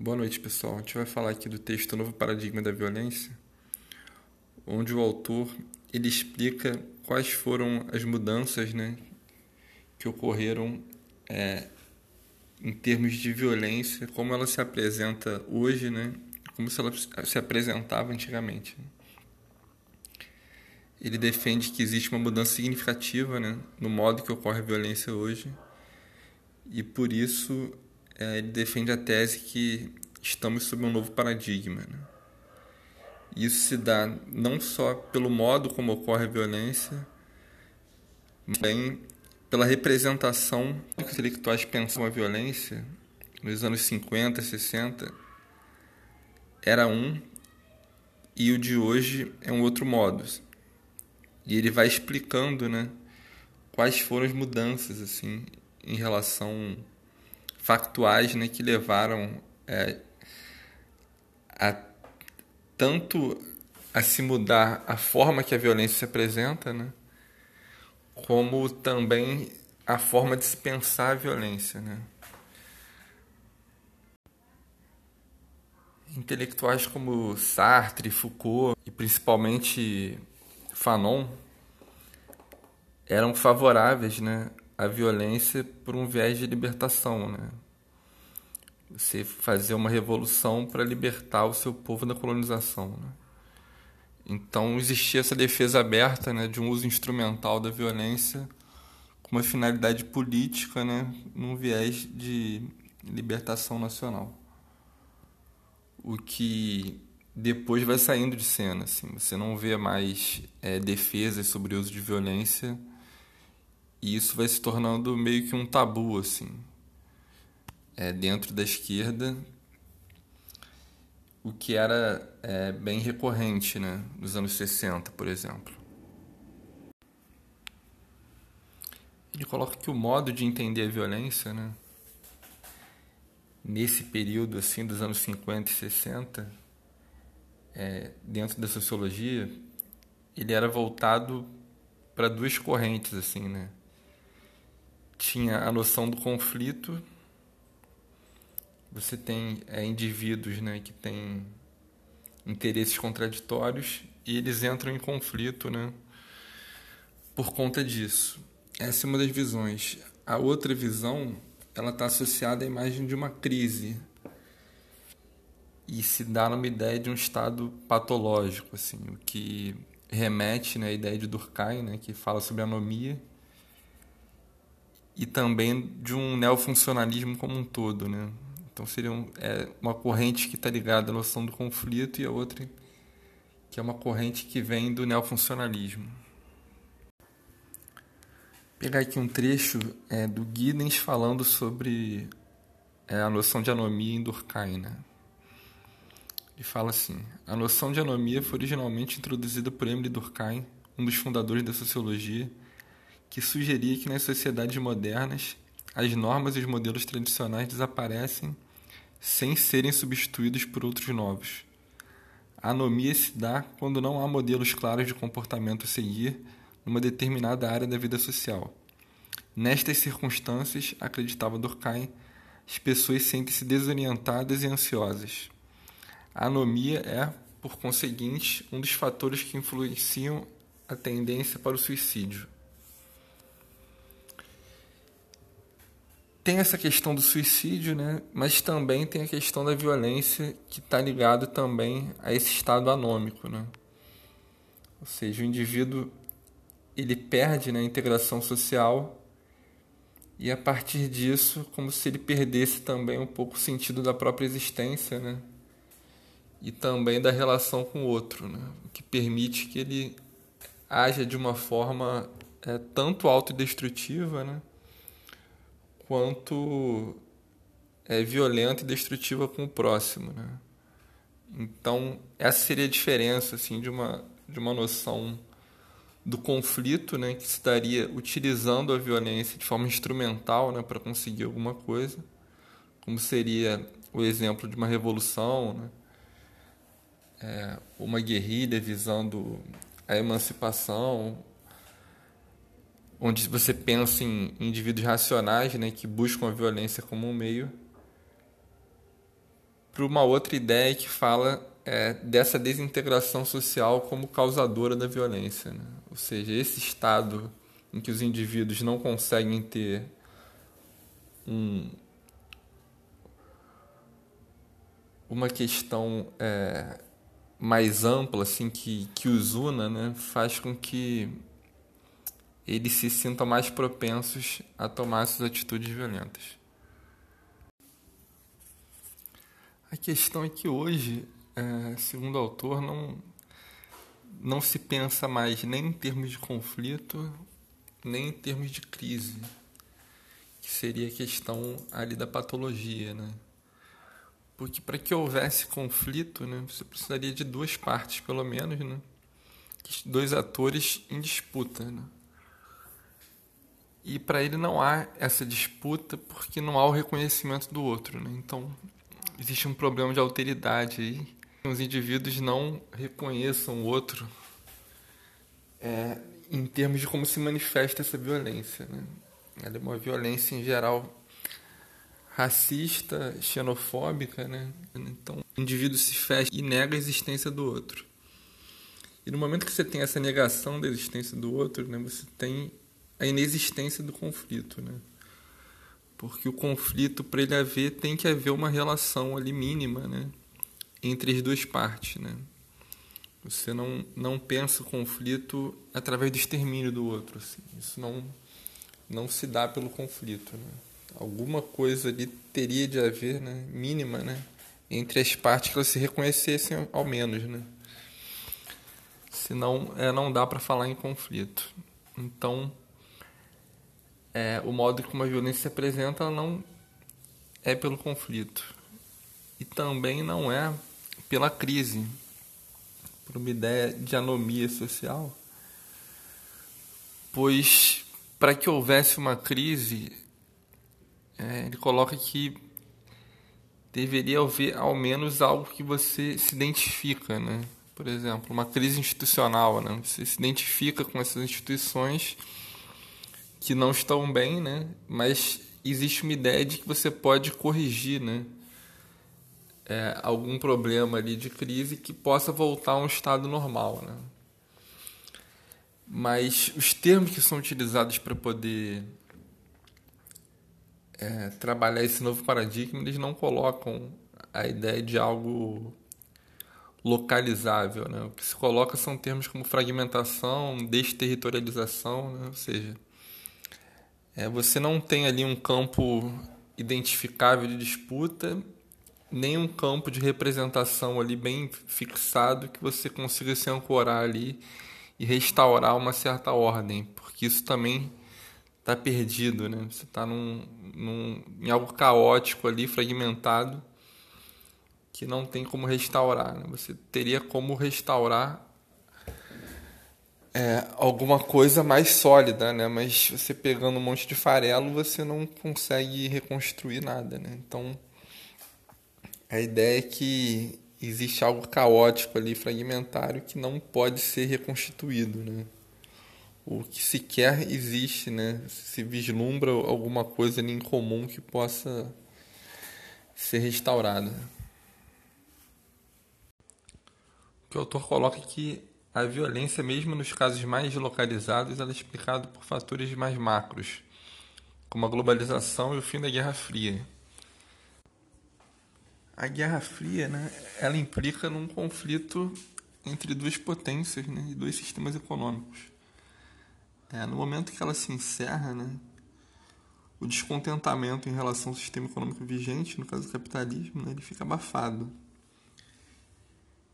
Boa noite, pessoal. A gente vai falar aqui do texto Novo Paradigma da Violência, onde o autor ele explica quais foram as mudanças né, que ocorreram é, em termos de violência, como ela se apresenta hoje, né, como se ela se apresentava antigamente. Ele defende que existe uma mudança significativa né, no modo que ocorre a violência hoje, e por isso é, ele defende a tese que estamos sob um novo paradigma. Né? Isso se dá não só pelo modo como ocorre a violência, mas também pela representação que os intelectuais pensam a violência nos anos 50, 60 era um e o de hoje é um outro modo. E ele vai explicando, né, quais foram as mudanças assim em relação factuais né, que levaram é, a tanto a se mudar a forma que a violência se apresenta, né, como também a forma de se pensar a violência. Né. Intelectuais como Sartre, Foucault e principalmente Fanon eram favoráveis né, à violência por um viés de libertação. Né? Você fazer uma revolução para libertar o seu povo da colonização. Né? Então existia essa defesa aberta né, de um uso instrumental da violência com uma finalidade política, né, num viés de libertação nacional. O que depois vai saindo de cena, assim, você não vê mais é, defesas sobre o uso de violência e isso vai se tornando meio que um tabu, assim é, dentro da esquerda, o que era é, bem recorrente né, nos anos 60, por exemplo. Ele coloca que o modo de entender a violência, né, nesse período assim dos anos 50 e 60, é, dentro da sociologia, ele era voltado para duas correntes assim, né? Tinha a noção do conflito você tem é, indivíduos né, que têm interesses contraditórios e eles entram em conflito né, por conta disso. Essa é uma das visões. A outra visão ela está associada à imagem de uma crise e se dá numa ideia de um estado patológico, assim, o que remete né, à ideia de Durkheim, né, que fala sobre anomia, e também de um neofuncionalismo como um todo, né, então seria um, é, uma corrente que está ligada à noção do conflito e a outra que é uma corrente que vem do neofuncionalismo. Vou pegar aqui um trecho é, do Giddens falando sobre é, a noção de anomia em Durkheim. Né? Ele fala assim: a noção de anomia foi originalmente introduzida por Emile Durkheim, um dos fundadores da sociologia, que sugeria que nas sociedades modernas as normas e os modelos tradicionais desaparecem sem serem substituídos por outros novos. A anomia se dá quando não há modelos claros de comportamento a seguir numa determinada área da vida social. Nestas circunstâncias, acreditava Durkheim, as pessoas sentem-se desorientadas e ansiosas. A anomia é, por conseguinte, um dos fatores que influenciam a tendência para o suicídio. Tem essa questão do suicídio, né? Mas também tem a questão da violência que está ligado também a esse estado anômico, né? Ou seja, o indivíduo ele perde né, a integração social e a partir disso, como se ele perdesse também um pouco o sentido da própria existência, né? E também da relação com o outro, né? O que permite que ele haja de uma forma é, tanto autodestrutiva, né? Quanto é violenta e destrutiva com o próximo, né? Então, essa seria a diferença assim de uma de uma noção do conflito, né, que se estaria utilizando a violência de forma instrumental, né, para conseguir alguma coisa, como seria o exemplo de uma revolução, né, é, uma guerrilha visando a emancipação, onde você pensa em indivíduos racionais, né, que buscam a violência como um meio para uma outra ideia que fala é, dessa desintegração social como causadora da violência. Né? Ou seja, esse estado em que os indivíduos não conseguem ter um, uma questão é, mais ampla, assim, que, que os una, né, faz com que eles se sintam mais propensos a tomar essas atitudes violentas. A questão é que hoje, é, segundo o autor, não, não se pensa mais nem em termos de conflito, nem em termos de crise, que seria a questão ali da patologia, né? Porque para que houvesse conflito, né, você precisaria de duas partes, pelo menos, né? Dois atores em disputa, né? E para ele não há essa disputa porque não há o reconhecimento do outro, né? Então, existe um problema de alteridade aí. Os indivíduos não reconheçam o outro é, em termos de como se manifesta essa violência. Né? Ela é uma violência em geral racista, xenofóbica, né? Então, o indivíduo se fecha e nega a existência do outro. E no momento que você tem essa negação da existência do outro, né, você tem a inexistência do conflito, né? Porque o conflito, para ele haver, tem que haver uma relação ali mínima, né? Entre as duas partes, né? Você não, não pensa o conflito através do extermínio do outro. Assim. Isso não, não se dá pelo conflito. Né? Alguma coisa ali teria de haver, né? mínima, né? entre as partes que elas se reconhecessem ao menos. Né? Senão é, não dá para falar em conflito. Então, é, o modo como a violência se apresenta não é pelo conflito. E também não é pela crise por uma ideia de anomia social, pois para que houvesse uma crise, é, ele coloca que deveria haver ao menos algo que você se identifica, né? Por exemplo, uma crise institucional, né? Você se identifica com essas instituições que não estão bem, né? Mas existe uma ideia de que você pode corrigir, né? é, algum problema ali de crise que possa voltar a um estado normal, né? Mas os termos que são utilizados para poder é, trabalhar esse novo paradigma, eles não colocam a ideia de algo localizável, né? O que se coloca são termos como fragmentação, desterritorialização, né? ou seja, é, você não tem ali um campo identificável de disputa nenhum campo de representação ali bem fixado que você consiga se ancorar ali e restaurar uma certa ordem, porque isso também está perdido, né? Você está num, num, em algo caótico ali, fragmentado, que não tem como restaurar. Né? Você teria como restaurar é, alguma coisa mais sólida, né? Mas você pegando um monte de farelo, você não consegue reconstruir nada, né? Então a ideia é que existe algo caótico ali, fragmentário, que não pode ser reconstituído, né? O que sequer existe, né? Se vislumbra alguma coisa ali em comum que possa ser restaurada. O autor coloca é que a violência, mesmo nos casos mais localizados, ela é explicada por fatores mais macros, como a globalização e o fim da Guerra Fria a Guerra Fria, né, ela implica num conflito entre duas potências né, e dois sistemas econômicos. É, no momento que ela se encerra, né, o descontentamento em relação ao sistema econômico vigente, no caso do capitalismo, né, ele fica abafado.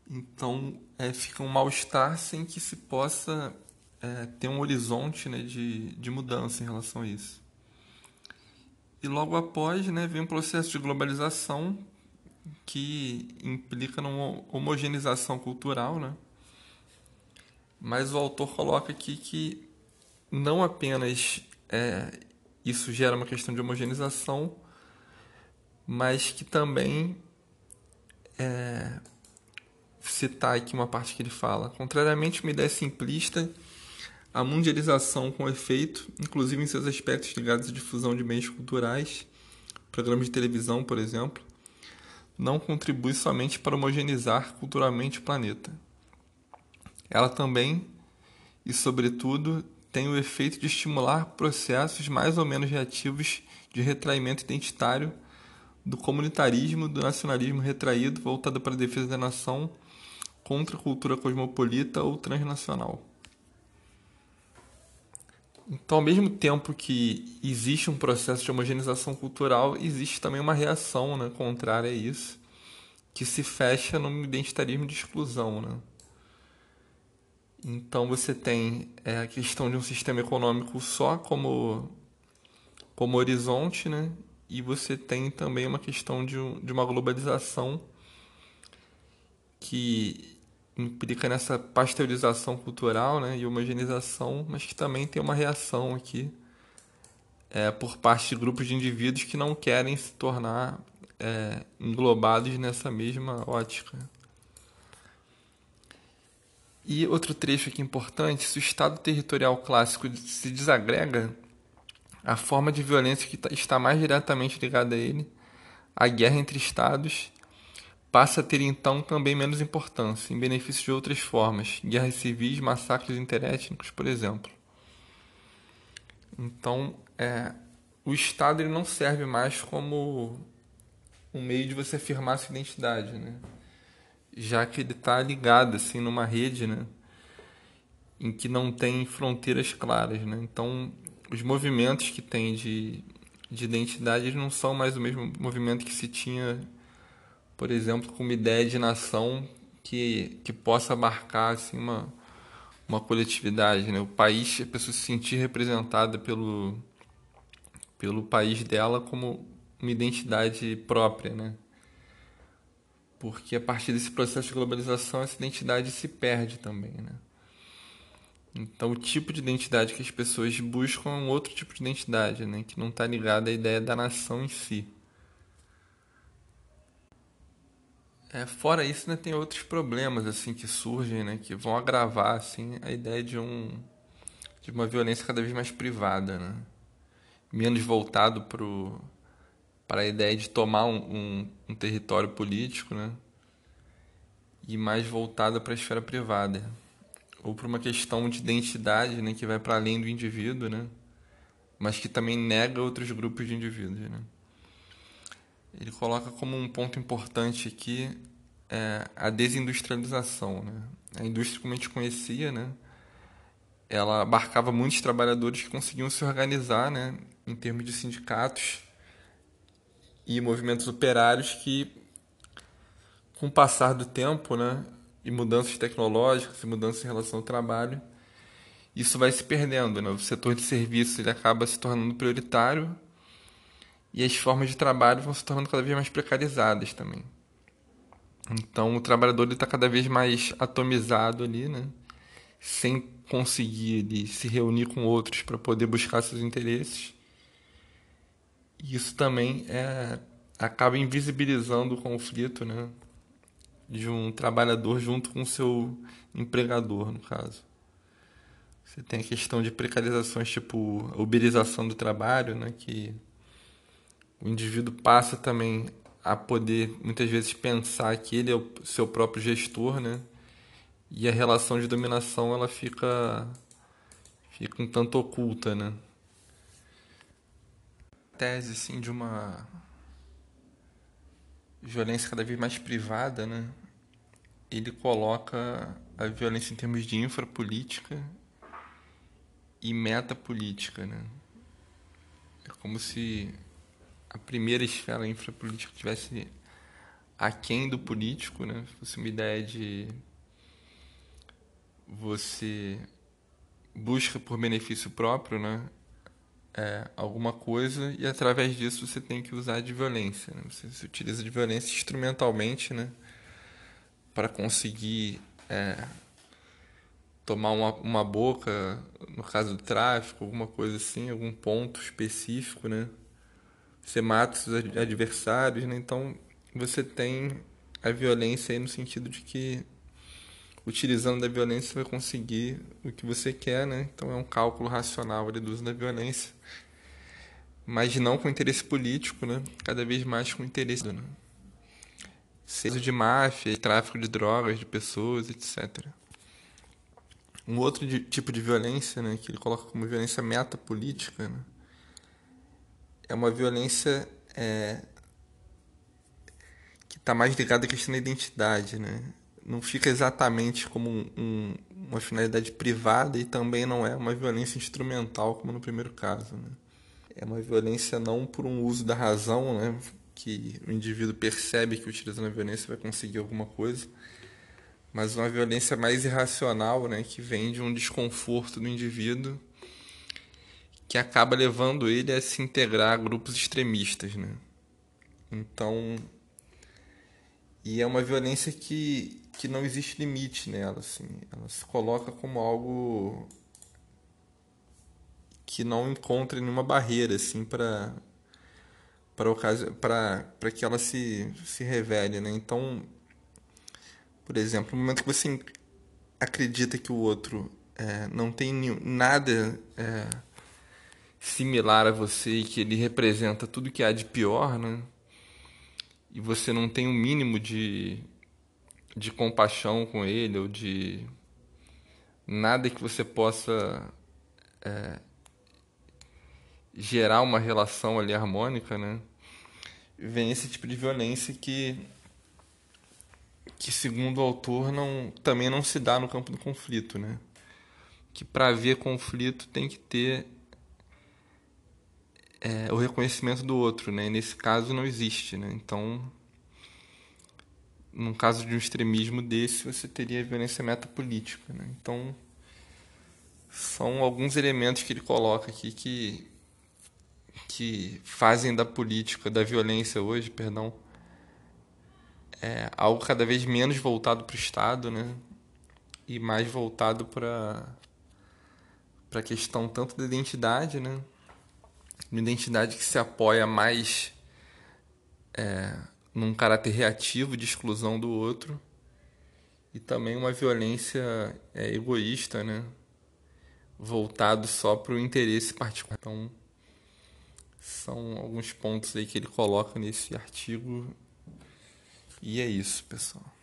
Então, é, fica um mal-estar sem que se possa é, ter um horizonte né, de, de mudança em relação a isso. E logo após né, vem um processo de globalização que implica numa homogeneização cultural, né? Mas o autor coloca aqui que não apenas é, isso gera uma questão de homogeneização, mas que também é, citar aqui uma parte que ele fala. Contrariamente a uma ideia simplista, a mundialização com efeito, inclusive em seus aspectos ligados à difusão de meios culturais, programas de televisão, por exemplo, não contribui somente para homogeneizar culturalmente o planeta. Ela também, e sobretudo, tem o efeito de estimular processos mais ou menos reativos de retraimento identitário do comunitarismo, do nacionalismo retraído voltado para a defesa da nação contra a cultura cosmopolita ou transnacional. Então, ao mesmo tempo que existe um processo de homogeneização cultural, existe também uma reação né, contrária a isso, que se fecha no identitarismo de exclusão. Né? Então, você tem é, a questão de um sistema econômico só como, como horizonte, né? e você tem também uma questão de, de uma globalização que implica nessa pasteurização cultural né, e homogeneização, mas que também tem uma reação aqui é, por parte de grupos de indivíduos que não querem se tornar é, englobados nessa mesma ótica. E outro trecho aqui importante: se o Estado territorial clássico se desagrega, a forma de violência que tá, está mais diretamente ligada a ele, a guerra entre Estados, passa a ter então também menos importância, em benefício de outras formas, guerras civis, massacres interétnicos, por exemplo. Então, é, o Estado ele não serve mais como um meio de você afirmar sua identidade, né? já que ele está ligado assim numa rede, né? em que não tem fronteiras claras, né? Então, os movimentos que tem de, de identidade não são mais o mesmo movimento que se tinha por exemplo, com uma ideia de nação que, que possa abarcar assim, uma, uma coletividade, né? o país, a pessoa se sentir representada pelo, pelo país dela como uma identidade própria, né? Porque a partir desse processo de globalização essa identidade se perde também, né? Então o tipo de identidade que as pessoas buscam é um outro tipo de identidade, né? Que não está ligada à ideia da nação em si. É, fora isso, né, tem outros problemas assim que surgem, né, que vão agravar assim a ideia de um de uma violência cada vez mais privada, né? menos voltado pro para a ideia de tomar um, um, um território político, né? e mais voltada para a esfera privada ou para uma questão de identidade, né, que vai para além do indivíduo, né? mas que também nega outros grupos de indivíduos, né? Ele coloca como um ponto importante aqui é, a desindustrialização. Né? A indústria, como a gente conhecia, né? ela abarcava muitos trabalhadores que conseguiam se organizar né? em termos de sindicatos e movimentos operários que, com o passar do tempo né? e mudanças tecnológicas e mudanças em relação ao trabalho, isso vai se perdendo. Né? O setor de serviços ele acaba se tornando prioritário e as formas de trabalho vão se tornando cada vez mais precarizadas também. Então o trabalhador está cada vez mais atomizado ali, né? sem conseguir ele, se reunir com outros para poder buscar seus interesses. E isso também é, acaba invisibilizando o conflito né? de um trabalhador junto com seu empregador, no caso. Você tem a questão de precarizações tipo uberização do trabalho, né? que o indivíduo passa também a poder muitas vezes pensar que ele é o seu próprio gestor, né? E a relação de dominação ela fica fica um tanto oculta, né? Tese sim de uma violência cada vez mais privada, né? Ele coloca a violência em termos de infrapolítica e metapolítica, né? É como se a primeira esfera infrapolítica tivesse aquém do político, né? Fosse uma ideia de você busca por benefício próprio, né? É, alguma coisa e através disso você tem que usar de violência. Né? Você se utiliza de violência instrumentalmente, né? Para conseguir é, tomar uma, uma boca, no caso do tráfico, alguma coisa assim, algum ponto específico, né? Você mata os adversários, né? Então você tem a violência aí no sentido de que utilizando da violência você vai conseguir o que você quer, né? Então é um cálculo racional ali do uso da violência, mas não com interesse político, né? Cada vez mais com interesse, né? Seja de máfia, tráfico de drogas, de pessoas, etc. Um outro de, tipo de violência, né, que ele coloca como violência metapolítica, né, é uma violência é, que está mais ligada à questão da identidade, né? Não fica exatamente como um, um, uma finalidade privada e também não é uma violência instrumental como no primeiro caso, né? É uma violência não por um uso da razão, né? Que o indivíduo percebe que utilizando a violência vai conseguir alguma coisa, mas uma violência mais irracional, né? Que vem de um desconforto do indivíduo que acaba levando ele a se integrar a grupos extremistas, né? Então, e é uma violência que, que não existe limite nela, assim. Ela se coloca como algo que não encontra nenhuma barreira, assim, para para que ela se, se revele, né? Então, por exemplo, no momento que você acredita que o outro é, não tem nada é, similar a você e que ele representa tudo que há de pior, né? E você não tem um mínimo de, de compaixão com ele ou de nada que você possa é, gerar uma relação ali harmônica, né? Vem esse tipo de violência que que segundo o autor não também não se dá no campo do conflito, né? Que para haver conflito tem que ter é, o reconhecimento do outro, né? nesse caso não existe, né? Então, num caso de um extremismo desse, você teria violência metapolítica, né? Então, são alguns elementos que ele coloca aqui que que fazem da política, da violência hoje, perdão, é algo cada vez menos voltado para o Estado, né? E mais voltado para para a questão tanto da identidade, né? Uma identidade que se apoia mais é, num caráter reativo de exclusão do outro e também uma violência é, egoísta, né? voltado só para o interesse particular. Então, são alguns pontos aí que ele coloca nesse artigo. E é isso, pessoal.